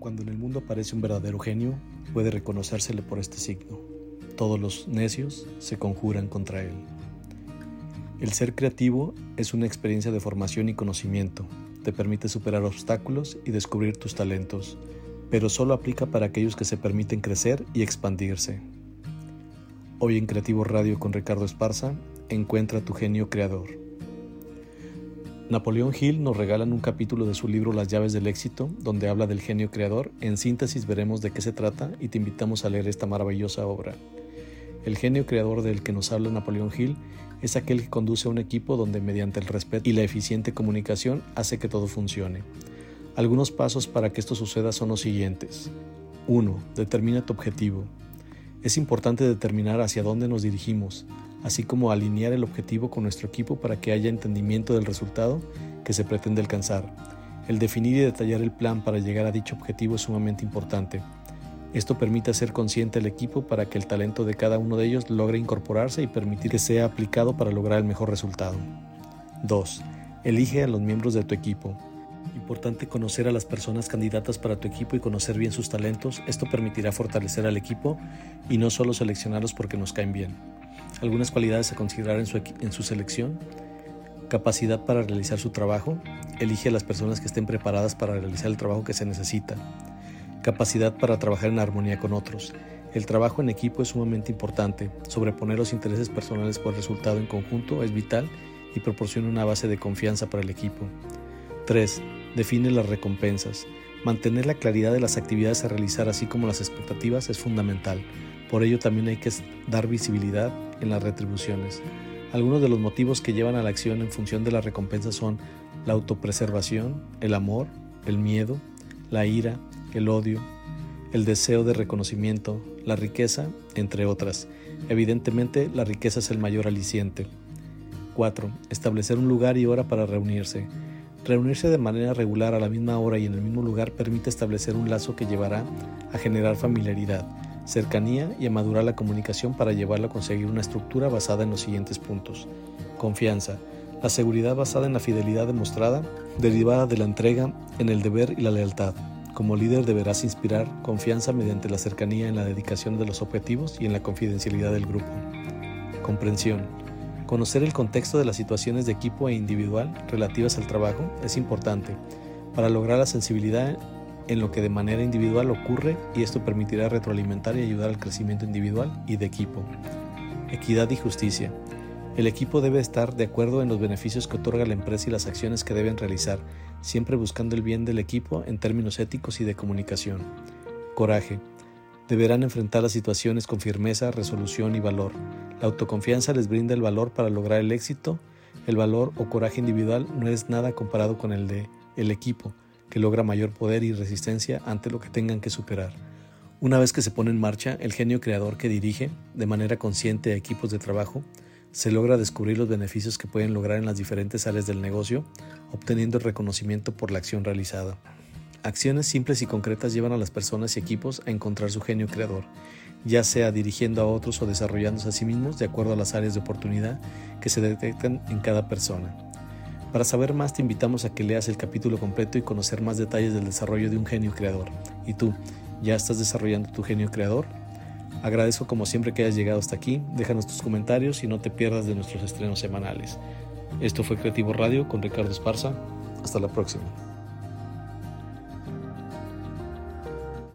Cuando en el mundo aparece un verdadero genio, puede reconocérsele por este signo. Todos los necios se conjuran contra él. El ser creativo es una experiencia de formación y conocimiento. Te permite superar obstáculos y descubrir tus talentos, pero solo aplica para aquellos que se permiten crecer y expandirse. Hoy en Creativo Radio con Ricardo Esparza, encuentra tu genio creador. Napoleón Hill nos regala un capítulo de su libro Las llaves del éxito, donde habla del genio creador. En síntesis veremos de qué se trata y te invitamos a leer esta maravillosa obra. El genio creador del que nos habla Napoleón Hill es aquel que conduce a un equipo donde mediante el respeto y la eficiente comunicación hace que todo funcione. Algunos pasos para que esto suceda son los siguientes. 1. Determina tu objetivo. Es importante determinar hacia dónde nos dirigimos, así como alinear el objetivo con nuestro equipo para que haya entendimiento del resultado que se pretende alcanzar. El definir y detallar el plan para llegar a dicho objetivo es sumamente importante. Esto permite hacer consciente al equipo para que el talento de cada uno de ellos logre incorporarse y permitir que sea aplicado para lograr el mejor resultado. 2. Elige a los miembros de tu equipo. Importante conocer a las personas candidatas para tu equipo y conocer bien sus talentos. Esto permitirá fortalecer al equipo y no solo seleccionarlos porque nos caen bien. Algunas cualidades a considerar en su, en su selección. Capacidad para realizar su trabajo. Elige a las personas que estén preparadas para realizar el trabajo que se necesita. Capacidad para trabajar en armonía con otros. El trabajo en equipo es sumamente importante. Sobreponer los intereses personales por resultado en conjunto es vital y proporciona una base de confianza para el equipo. 3. Define las recompensas. Mantener la claridad de las actividades a realizar así como las expectativas es fundamental. Por ello también hay que dar visibilidad en las retribuciones. Algunos de los motivos que llevan a la acción en función de la recompensa son la autopreservación, el amor, el miedo, la ira, el odio, el deseo de reconocimiento, la riqueza, entre otras. Evidentemente, la riqueza es el mayor aliciente. 4. Establecer un lugar y hora para reunirse. Reunirse de manera regular a la misma hora y en el mismo lugar permite establecer un lazo que llevará a generar familiaridad, cercanía y a madurar la comunicación para llevarla a conseguir una estructura basada en los siguientes puntos. Confianza. La seguridad basada en la fidelidad demostrada, derivada de la entrega en el deber y la lealtad. Como líder deberás inspirar confianza mediante la cercanía en la dedicación de los objetivos y en la confidencialidad del grupo. Comprensión. Conocer el contexto de las situaciones de equipo e individual relativas al trabajo es importante para lograr la sensibilidad en lo que de manera individual ocurre y esto permitirá retroalimentar y ayudar al crecimiento individual y de equipo. Equidad y justicia. El equipo debe estar de acuerdo en los beneficios que otorga la empresa y las acciones que deben realizar, siempre buscando el bien del equipo en términos éticos y de comunicación. Coraje. Deberán enfrentar las situaciones con firmeza, resolución y valor. La autoconfianza les brinda el valor para lograr el éxito. El valor o coraje individual no es nada comparado con el de el equipo, que logra mayor poder y resistencia ante lo que tengan que superar. Una vez que se pone en marcha, el genio creador que dirige, de manera consciente a equipos de trabajo, se logra descubrir los beneficios que pueden lograr en las diferentes áreas del negocio, obteniendo el reconocimiento por la acción realizada. Acciones simples y concretas llevan a las personas y equipos a encontrar su genio creador, ya sea dirigiendo a otros o desarrollándose a sí mismos de acuerdo a las áreas de oportunidad que se detectan en cada persona. Para saber más te invitamos a que leas el capítulo completo y conocer más detalles del desarrollo de un genio creador. ¿Y tú, ya estás desarrollando tu genio creador? Agradezco como siempre que hayas llegado hasta aquí, déjanos tus comentarios y no te pierdas de nuestros estrenos semanales. Esto fue Creativo Radio con Ricardo Esparza. Hasta la próxima.